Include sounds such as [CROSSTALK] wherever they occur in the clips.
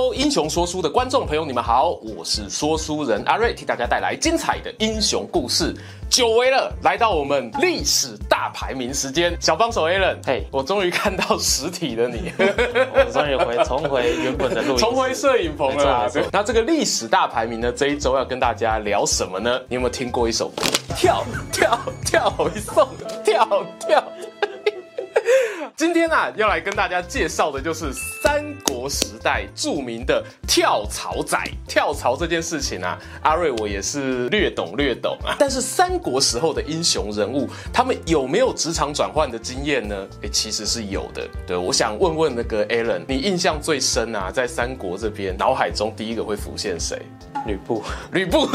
Hello，英雄说书的观众朋友，你们好，我是说书人阿瑞，替大家带来精彩的英雄故事。久违了，来到我们历史大排名时间，小帮手 Alan，嘿，我终于看到实体的你，[LAUGHS] 我终于回重回原本的录音，重回摄影棚了。那这个历史大排名呢，这一周要跟大家聊什么呢？你有没有听过一首？跳跳跳一送跳跳。今天啊，要来跟大家介绍的就是三国时代著名的跳槽仔。跳槽这件事情啊，阿瑞我也是略懂略懂啊。但是三国时候的英雄人物，他们有没有职场转换的经验呢？哎，其实是有的。对，我想问问那个 Alan，你印象最深啊，在三国这边，脑海中第一个会浮现谁？吕布。吕布。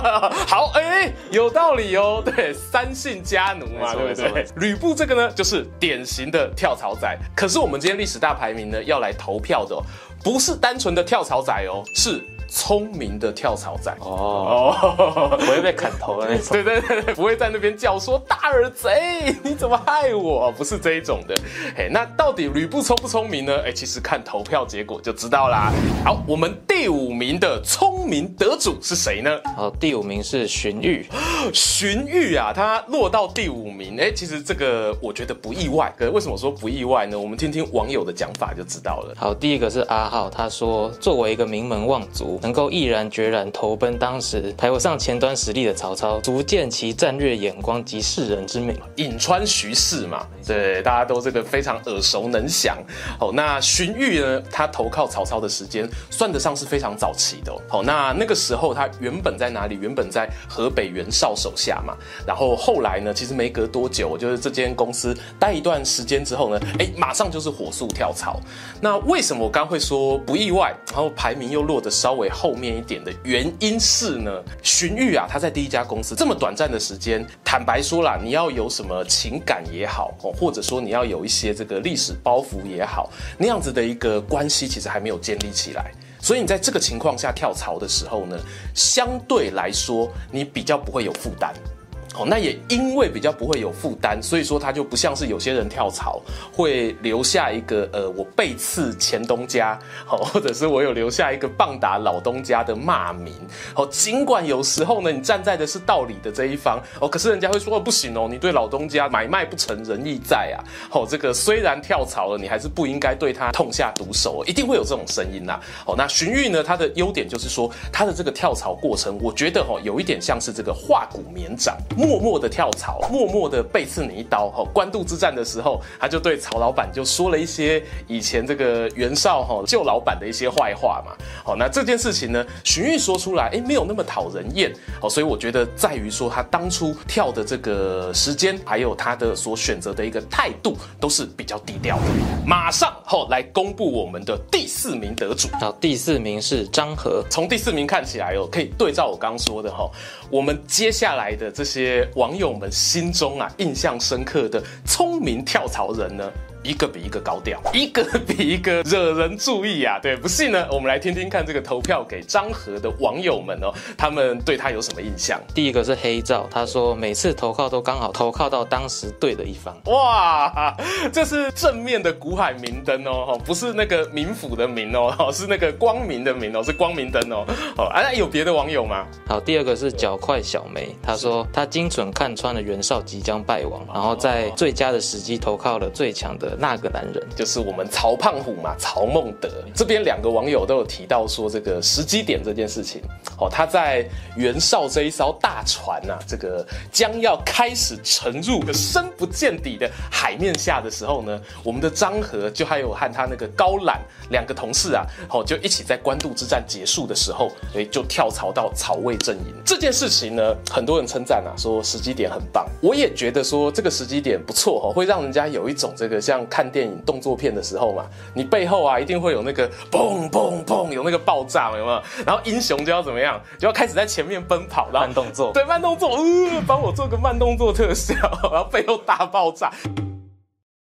[LAUGHS] 好，哎，有道理哦。对，三姓家奴嘛，对不对？吕布这个呢，就是典型的跳。跳槽仔，可是我们今天历史大排名呢，要来投票的，不是单纯的跳槽仔哦，是。聪明的跳槽仔哦，哦，[LAUGHS] 不会被砍头的那种。对对对对，不会在那边叫说大耳贼，你怎么害我？不是这一种的。嘿，那到底吕布聪不聪明呢？哎，其实看投票结果就知道啦。好，我们第五名的聪明得主是谁呢？好，第五名是荀彧。荀彧啊，他落到第五名，哎，其实这个我觉得不意外。可是为什么说不意外呢？我们听听网友的讲法就知道了。好，第一个是阿浩，他说作为一个名门望族。能够毅然决然投奔当时排不上前端实力的曹操，足见其战略眼光及识人之美。颍川徐氏嘛，对，大家都这个非常耳熟能详。哦，那荀彧呢，他投靠曹操的时间算得上是非常早期的。哦，那那个时候他原本在哪里？原本在河北袁绍手下嘛。然后后来呢，其实没隔多久，就是这间公司待一段时间之后呢，哎，马上就是火速跳槽。那为什么我刚会说不意外？然后排名又落得稍微。后面一点的原因是呢，荀彧啊，他在第一家公司这么短暂的时间，坦白说啦，你要有什么情感也好，或者说你要有一些这个历史包袱也好，那样子的一个关系其实还没有建立起来，所以你在这个情况下跳槽的时候呢，相对来说你比较不会有负担。哦，那也因为比较不会有负担，所以说他就不像是有些人跳槽会留下一个呃，我背刺前东家，好，或者是我有留下一个棒打老东家的骂名。好，尽管有时候呢，你站在的是道理的这一方，哦，可是人家会说不行哦，你对老东家买卖不成仁义在啊。好，这个虽然跳槽了，你还是不应该对他痛下毒手，一定会有这种声音呐。好，那荀彧呢，他的优点就是说他的这个跳槽过程，我觉得哈，有一点像是这个化骨绵掌。默默的跳槽，默默的背刺你一刀。哈，官渡之战的时候，他就对曹老板就说了一些以前这个袁绍哈旧老板的一些坏话嘛。好，那这件事情呢，荀彧说出来，哎，没有那么讨人厌。好，所以我觉得在于说他当初跳的这个时间，还有他的所选择的一个态度，都是比较低调的。马上哈来公布我们的第四名得主。好，第四名是张郃。从第四名看起来哦，可以对照我刚刚说的哈，我们接下来的这些。网友们心中啊，印象深刻的聪明跳槽人呢，一个比一个高调，一个比一个惹人注意啊！对，不信呢，我们来听听看这个投票给张和的网友们哦，他们对他有什么印象？第一个是黑照，他说每次投靠都刚好投靠到当时对的一方。哇，这是正面的古海明灯哦，不是那个冥府的冥哦，是那个光明的明哦，是光明灯哦。哦，啊，有别的网友吗？好，第二个是脚快小梅，他说他精准看穿了袁绍即将败亡，然后在最佳的时机投靠了最强的。那个男人就是我们曹胖虎嘛，曹孟德。这边两个网友都有提到说，这个时机点这件事情，哦，他在袁绍这一艘大船呐、啊，这个将要开始沉入个深不见底的海面下的时候呢，我们的张郃就还有和他那个高览两个同事啊，哦，就一起在官渡之战结束的时候，哎，就跳槽到曹魏阵营。这件事情呢，很多人称赞啊，说时机点很棒。我也觉得说这个时机点不错哦，会让人家有一种这个像。看电影动作片的时候嘛，你背后啊一定会有那个砰砰砰，有那个爆炸，有没有？然后英雄就要怎么样？就要开始在前面奔跑，然后慢动作，对，慢动作，呃，帮我做个慢动作特效，[LAUGHS] 然后背后大爆炸。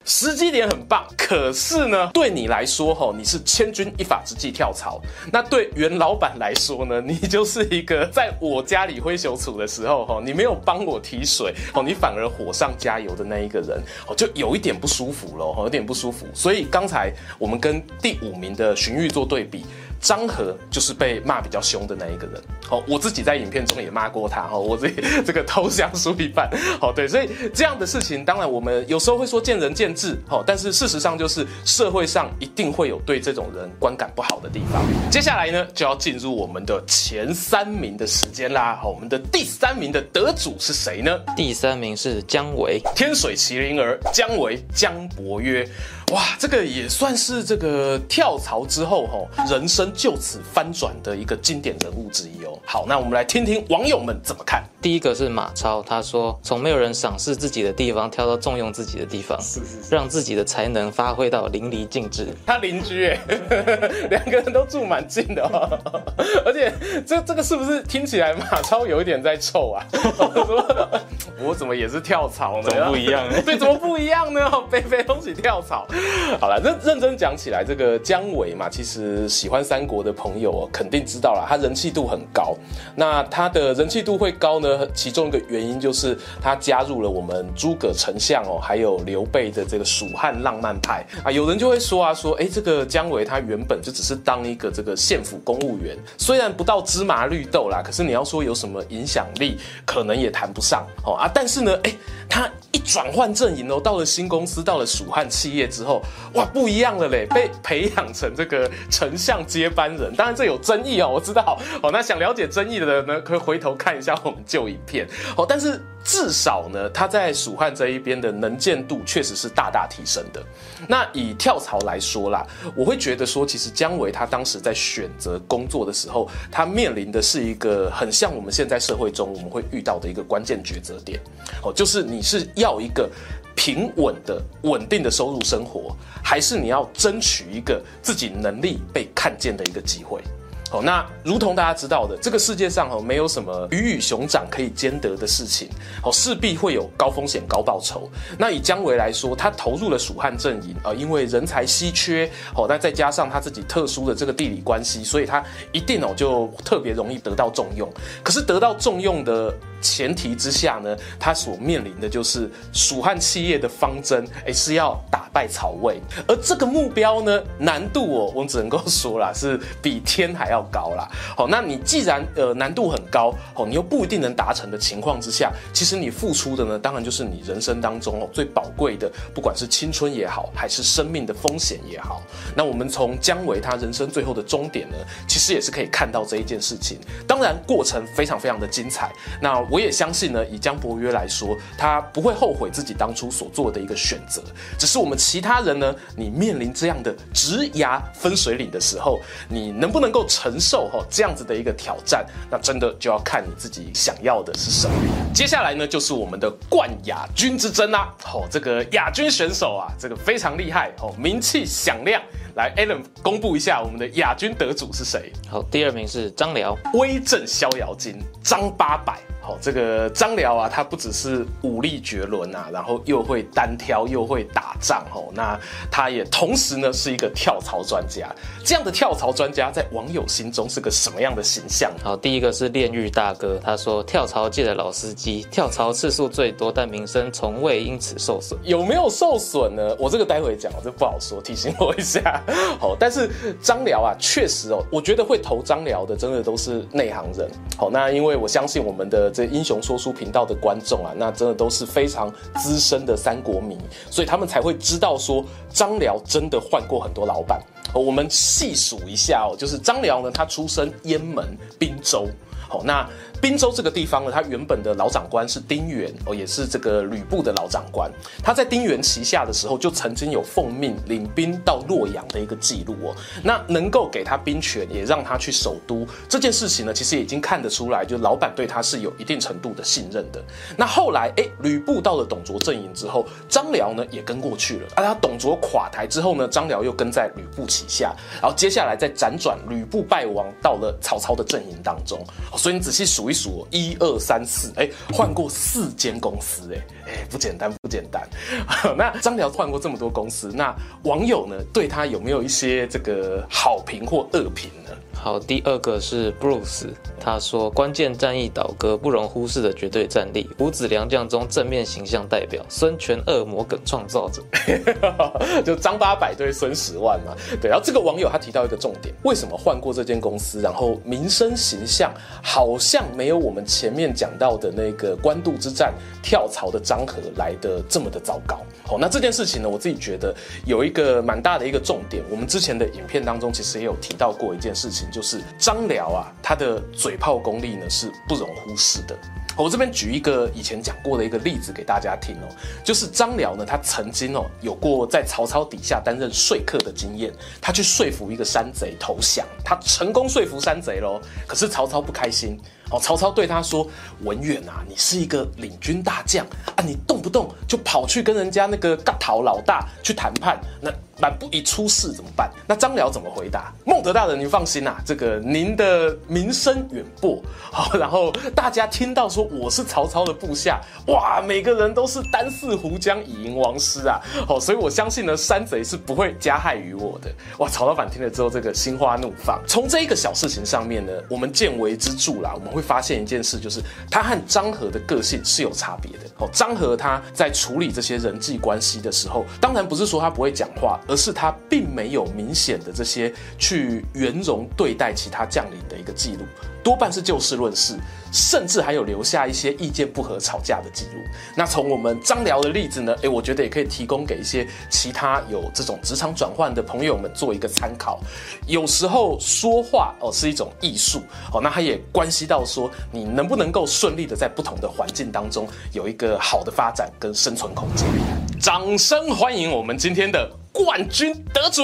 时机点很棒。可是呢，对你来说，吼，你是千钧一发之际跳槽；那对袁老板来说呢，你就是一个在我家里挥袖处的时候，吼，你没有帮我提水，哦，你反而火上加油的那一个人，哦，就有一点不舒服了，有点不舒服。所以刚才我们跟第五名的荀彧做对比。张合就是被骂比较凶的那一个人，好，我自己在影片中也骂过他，哈，我自己这个投降输一半，好，对，所以这样的事情，当然我们有时候会说见仁见智，好，但是事实上就是社会上一定会有对这种人观感不好的地方。接下来呢，就要进入我们的前三名的时间啦，好，我们的第三名的得主是谁呢？第三名是姜维，天水麒麟儿姜维，姜伯约。哇，这个也算是这个跳槽之后吼，人生就此翻转的一个经典人物之一哦。好，那我们来听听网友们怎么看。第一个是马超，他说从没有人赏识自己的地方跳到重用自己的地方，是是是，让自己的才能发挥到淋漓尽致。他邻居哎，[LAUGHS] 两个人都住蛮近的哦，[LAUGHS] 而且这这个是不是听起来马超有一点在臭啊？[LAUGHS] 我怎么也是跳槽呢？怎么不一样？对，怎么不一样呢？背背东西跳槽。[LAUGHS] 好了，认认真讲起来，这个姜维嘛，其实喜欢三国的朋友哦肯定知道了，他人气度很高。那他的人气度会高呢？其中一个原因就是他加入了我们诸葛丞相哦，还有刘备的这个蜀汉浪漫派啊。有人就会说啊，说哎，这个姜维他原本就只是当一个这个县府公务员，虽然不到芝麻绿豆啦，可是你要说有什么影响力，可能也谈不上哦啊。但是呢，哎，他一转换阵营哦，到了新公司，到了蜀汉企业之。哇，不一样了嘞！被培养成这个丞相接班人，当然这有争议哦，我知道。哦，那想了解争议的人呢，可以回头看一下我们旧影片。哦，但是至少呢，他在蜀汉这一边的能见度确实是大大提升的。那以跳槽来说啦，我会觉得说，其实姜维他当时在选择工作的时候，他面临的是一个很像我们现在社会中我们会遇到的一个关键抉择点。哦，就是你是要一个。平稳的、稳定的收入生活，还是你要争取一个自己能力被看见的一个机会？好，那如同大家知道的，这个世界上哦，没有什么鱼与熊掌可以兼得的事情，哦，势必会有高风险高报酬。那以姜维来说，他投入了蜀汉阵营啊，因为人才稀缺，哦，那再加上他自己特殊的这个地理关系，所以他一定哦就特别容易得到重用。可是得到重用的。前提之下呢，他所面临的就是蜀汉企业的方针，哎，是要打败曹魏，而这个目标呢，难度哦，我只能够说啦，是比天还要高啦。好，那你既然呃难度很高，哦，你又不一定能达成的情况之下，其实你付出的呢，当然就是你人生当中哦最宝贵的，不管是青春也好，还是生命的风险也好。那我们从姜维他人生最后的终点呢，其实也是可以看到这一件事情。当然过程非常非常的精彩。那我也相信呢，以姜伯约来说，他不会后悔自己当初所做的一个选择。只是我们其他人呢，你面临这样的职涯分水岭的时候，你能不能够承受哈这样子的一个挑战？那真的就要看你自己想要的是什么。接下来呢，就是我们的冠亚军之争啦。哦，这个亚军选手啊，这个非常厉害哦，名气响亮。来，Allen 公布一下我们的亚军得主是谁？好，第二名是张辽，威震逍遥津，张八百。好，这个张辽啊，他不只是武力绝伦啊，然后又会单挑，又会打仗。哦，那他也同时呢是一个跳槽专家。这样的跳槽专家在网友心中是个什么样的形象？好，第一个是炼狱大哥，他说跳槽界的老司机，跳槽次数最多，但名声从未因此受损。有没有受损呢？我这个待会讲，我这不好说，提醒我一下。[LAUGHS] 好，但是张辽啊，确实哦，我觉得会投张辽的，真的都是内行人。好，那因为我相信我们的。这英雄说书频道的观众啊，那真的都是非常资深的三国迷，所以他们才会知道说张辽真的换过很多老板。我们细数一下哦，就是张辽呢，他出身阉门滨州，好那。滨州这个地方呢，他原本的老长官是丁原哦，也是这个吕布的老长官。他在丁原旗下的时候，就曾经有奉命领兵到洛阳的一个记录哦。那能够给他兵权，也让他去首都这件事情呢，其实已经看得出来，就老板对他是有一定程度的信任的。那后来，哎，吕布到了董卓阵营之后，张辽呢也跟过去了。而他董卓垮台之后呢，张辽又跟在吕布旗下，然后接下来再辗转，吕布败亡到了曹操的阵营当中。所以你仔细数一数，一二三四，哎，换过四间公司，哎，哎，不简单，不简单。[LAUGHS] 那张辽换过这么多公司，那网友呢对他有没有一些这个好评或恶评呢？好，第二个是 Bruce，他说关键战役倒戈不容忽视的绝对战力，五子良将中正面形象代表，孙权恶魔梗创造者，[LAUGHS] 就张八百对孙十万嘛。对，然后这个网友他提到一个重点，为什么换过这间公司，然后名声形象好像没有我们前面讲到的那个官渡之战跳槽的张合来的这么的糟糕？好，那这件事情呢，我自己觉得有一个蛮大的一个重点，我们之前的影片当中其实也有提到过一件事情。就是张辽啊，他的嘴炮功力呢是不容忽视的。我这边举一个以前讲过的一个例子给大家听哦，就是张辽呢，他曾经哦有过在曹操底下担任说客的经验，他去说服一个山贼投降，他成功说服山贼喽。可是曹操不开心哦，曹操对他说：“文远啊，你是一个领军大将啊，你动不动就跑去跟人家那个嘎讨老大去谈判，那。”满不一出事怎么办？那张辽怎么回答？孟德大人，您放心呐、啊，这个您的名声远播，好，然后大家听到说我是曹操的部下，哇，每个人都是单似胡将以迎王师啊，好，所以我相信呢，山贼是不会加害于我的。哇，曹老板听了之后，这个心花怒放。从这一个小事情上面呢，我们见微知著啦，我们会发现一件事，就是他和张和的个性是有差别的。哦，张和他在处理这些人际关系的时候，当然不是说他不会讲话。而是他并没有明显的这些去圆融对待其他将领的一个记录，多半是就事论事，甚至还有留下一些意见不合吵架的记录。那从我们张辽的例子呢，诶，我觉得也可以提供给一些其他有这种职场转换的朋友们做一个参考。有时候说话哦是一种艺术哦，那它也关系到说你能不能够顺利的在不同的环境当中有一个好的发展跟生存空间。掌声欢迎我们今天的。冠军得主，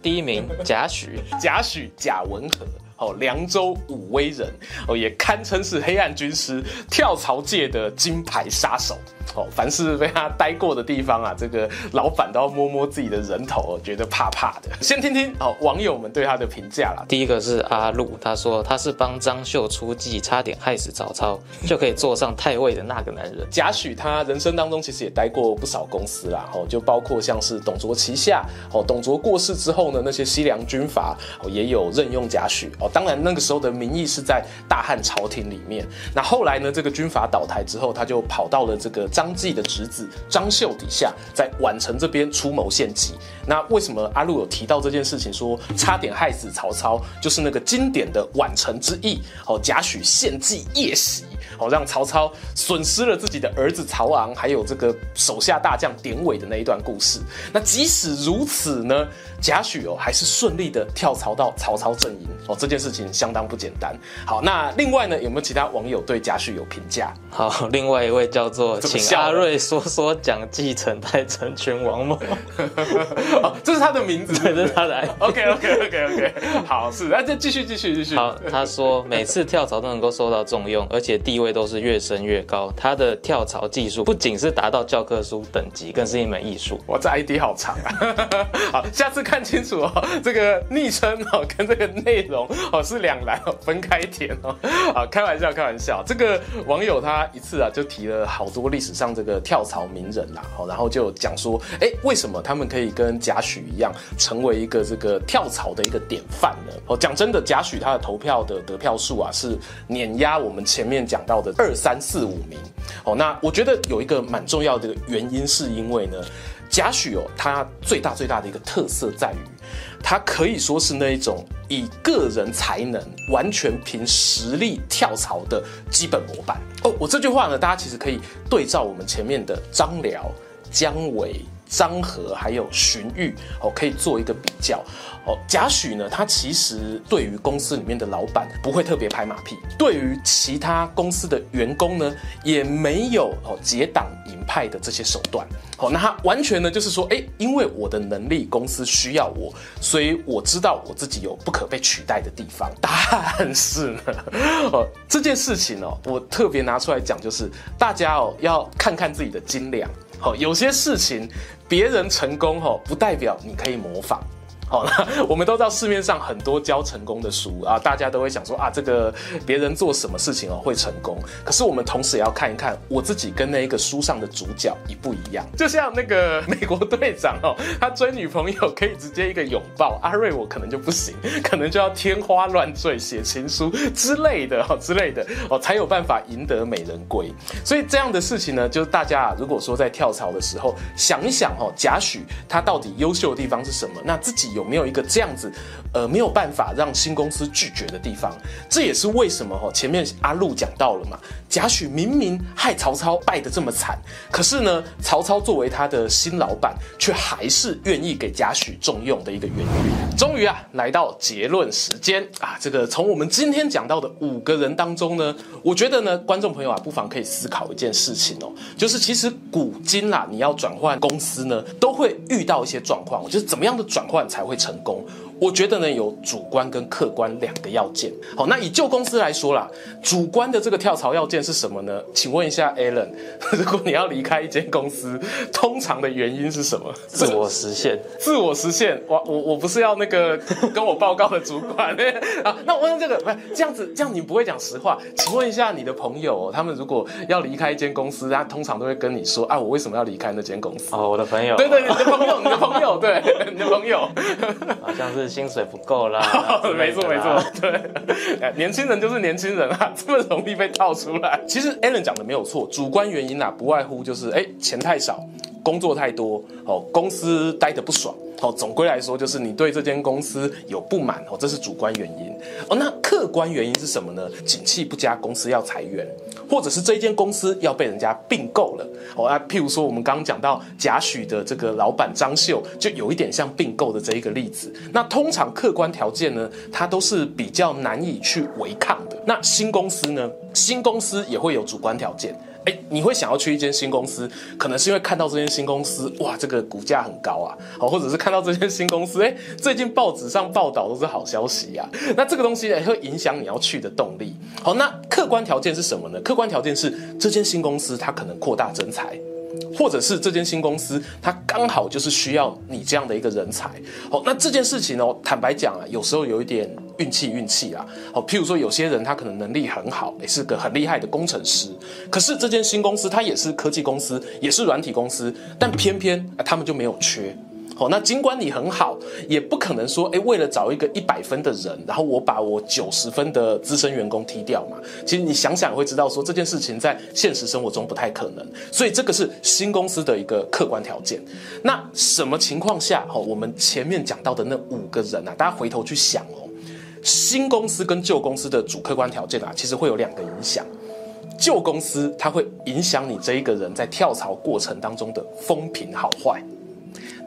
第一名贾诩，贾诩贾文和，哦，凉州武威人，哦，也堪称是黑暗军师跳槽界的金牌杀手。哦，凡是被他待过的地方啊，这个老板都要摸摸自己的人头，哦，觉得怕怕的。先听听哦，网友们对他的评价啦。第一个是阿路，他说他是帮张绣出计，差点害死曹操，就可以坐上太尉的那个男人。贾诩他人生当中其实也待过不少公司啦，哦，就包括像是董卓旗下，哦，董卓过世之后呢，那些西凉军阀哦也有任用贾诩，哦，当然那个时候的名义是在大汉朝廷里面。那后来呢，这个军阀倒台之后，他就跑到了这个。张继的侄子张绣底下，在宛城这边出谋献计。那为什么阿禄有提到这件事情，说差点害死曹操，就是那个经典的宛城之役。哦，贾诩献计夜袭，哦，让曹操损失了自己的儿子曹昂，还有这个手下大将典韦的那一段故事。那即使如此呢，贾诩哦还是顺利的跳槽到曹操阵营。哦，这件事情相当不简单。好，那另外呢，有没有其他网友对贾旭有评价？好，另外一位叫做请。阿瑞说说讲继承太成全王某？[LAUGHS] 哦，这是他的名字，[LAUGHS] 这是他的。OK OK OK OK，好，是，那再继续继续继续。好，他说每次跳槽都能够受到重用，而且地位都是越升越高。他的跳槽技术不仅是达到教科书等级，更是一门艺术。哇，这 ID 好长啊！[LAUGHS] 好，下次看清楚哦，这个昵称哦跟这个内容哦是两栏哦，分开填哦。[LAUGHS] 好，开玩笑开玩笑，这个网友他一次啊就提了好多历史上这个跳槽名人啦，然后就讲说，哎，为什么他们可以跟贾诩一样，成为一个这个跳槽的一个典范呢？哦，讲真的，贾诩他的投票的得票数啊，是碾压我们前面讲到的二三四五名。哦，那我觉得有一个蛮重要的原因，是因为呢，贾诩哦，他最大最大的一个特色在于，他可以说是那一种以个人才能完全凭实力跳槽的基本模板哦。我这句话呢，大家其实可以对照我们前面的张辽、姜维、张合还有荀彧哦，可以做一个比较哦。贾诩呢，他其实对于公司里面的老板不会特别拍马屁，对于其他公司的员工呢，也没有哦结党营派的这些手段。好，那他完全呢就是说，哎，因为我的能力，公司需要我，所以我知道我自己有不可被取代的地方。[LAUGHS] 但是呢，哦，这件事情哦，我特别拿出来讲，就是大家哦要看看自己的斤两。好，有些事情别人成功哦，不代表你可以模仿。好，那 [LAUGHS] 我们都知道市面上很多教成功的书啊，大家都会想说啊，这个别人做什么事情哦会成功。可是我们同时也要看一看我自己跟那一个书上的主角一不一样。就像那个 [LAUGHS] 美国队长哦，他追女朋友可以直接一个拥抱，阿瑞我可能就不行，[LAUGHS] 可能就要天花乱坠写情书之类的哦之类的哦，才有办法赢得美人归。所以这样的事情呢，就是大家如果说在跳槽的时候想一想哦，贾诩他到底优秀的地方是什么？那自己有没有一个这样子，呃，没有办法让新公司拒绝的地方？这也是为什么哈，前面阿路讲到了嘛，贾诩明明害曹操败得这么惨，可是呢，曹操作为他的新老板，却还是愿意给贾诩重用的一个原因。终于啊，来到结论时间啊，这个从我们今天讲到的五个人当中呢，我觉得呢，观众朋友啊，不妨可以思考一件事情哦，就是其实古今啦，你要转换公司呢，都会遇到一些状况，就是怎么样的转换才会成功？我觉得呢，有主观跟客观两个要件。好，那以旧公司来说啦，主观的这个跳槽要件是什么呢？请问一下 Alan，[LAUGHS] 如果你要离开一间公司，通常的原因是什么？自我实现。[LAUGHS] 自我实现。我我我不是要那个跟我报告的主管 [LAUGHS] 啊。那我问这个，不是这样子，这样你不会讲实话。请问一下你的朋友，他们如果要离开一间公司，他通常都会跟你说啊，我为什么要离开那间公司？哦，我的朋友。对对，你的朋友，你的朋友，对，你的朋友，好像是。薪水不够啦，[LAUGHS] 没错没错，对，[LAUGHS] 年轻人就是年轻人啊，[LAUGHS] 这么容易被套出来。其实 Alan 讲的没有错，主观原因啊，不外乎就是哎，钱太少，工作太多，哦，公司待得不爽。哦，总归来说就是你对这间公司有不满哦，这是主观原因哦。那客观原因是什么呢？景气不佳，公司要裁员，或者是这间公司要被人家并购了哦。啊，譬如说我们刚刚讲到贾诩的这个老板张绣，就有一点像并购的这一个例子。那通常客观条件呢，它都是比较难以去违抗的。那新公司呢，新公司也会有主观条件。哎，你会想要去一间新公司，可能是因为看到这间新公司，哇，这个股价很高啊，好，或者是看到这间新公司，哎，最近报纸上报道都是好消息呀，那这个东西也会影响你要去的动力。好，那客观条件是什么呢？客观条件是这间新公司它可能扩大征才。或者是这间新公司，它刚好就是需要你这样的一个人才。好，那这件事情哦，坦白讲啊，有时候有一点运气运气啊。好，譬如说有些人他可能能力很好，也是个很厉害的工程师，可是这间新公司它也是科技公司，也是软体公司，但偏偏他们就没有缺。好，那尽管你很好，也不可能说，诶，为了找一个一百分的人，然后我把我九十分的资深员工踢掉嘛。其实你想想会知道，说这件事情在现实生活中不太可能。所以这个是新公司的一个客观条件。那什么情况下，哈，我们前面讲到的那五个人啊，大家回头去想哦，新公司跟旧公司的主客观条件啊，其实会有两个影响。旧公司它会影响你这一个人在跳槽过程当中的风评好坏。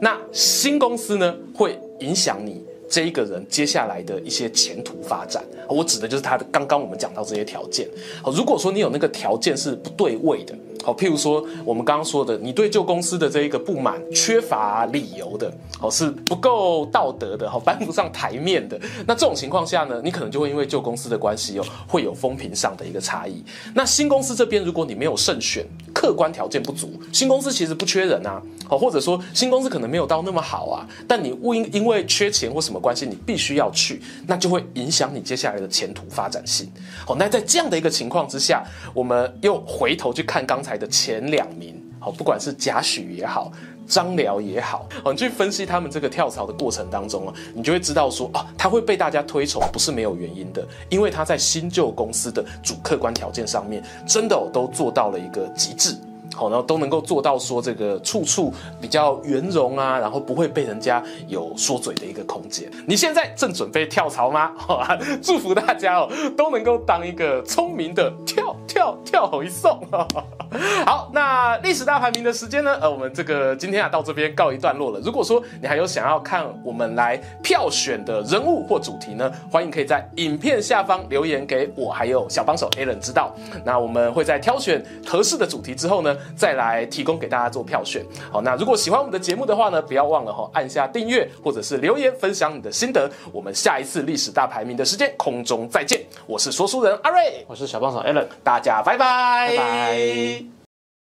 那新公司呢，会影响你这一个人接下来的一些前途发展。我指的就是他的刚刚我们讲到这些条件。好，如果说你有那个条件是不对位的。好，譬如说我们刚刚说的，你对旧公司的这一个不满，缺乏理由的，哦，是不够道德的，好，搬不上台面的，那这种情况下呢，你可能就会因为旧公司的关系哦，会有风评上的一个差异。那新公司这边，如果你没有胜选，客观条件不足，新公司其实不缺人啊，好，或者说新公司可能没有到那么好啊，但你误因因为缺钱或什么关系，你必须要去，那就会影响你接下来的前途发展性。好，那在这样的一个情况之下，我们又回头去看刚才。的前两名，好，不管是贾诩也好，张辽也好，你去分析他们这个跳槽的过程当中啊，你就会知道说啊，他会被大家推崇，不是没有原因的，因为他在新旧公司的主客观条件上面，真的都做到了一个极致。好，然后都能够做到说这个处处比较圆融啊，然后不会被人家有说嘴的一个空间。你现在正准备跳槽吗？[LAUGHS] 好啊，祝福大家哦，都能够当一个聪明的跳跳跳一送。[LAUGHS] 好，那历史大排名的时间呢？呃，我们这个今天啊到这边告一段落了。如果说你还有想要看我们来票选的人物或主题呢，欢迎可以在影片下方留言给我，还有小帮手 Alan 知道。那我们会在挑选合适的主题之后呢，再来提供给大家做票选。好，那如果喜欢我们的节目的话呢，不要忘了哈，按下订阅或者是留言分享你的心得。我们下一次历史大排名的时间空中再见。我是说书人阿瑞，我是小帮手 Alan，大家拜拜。拜拜。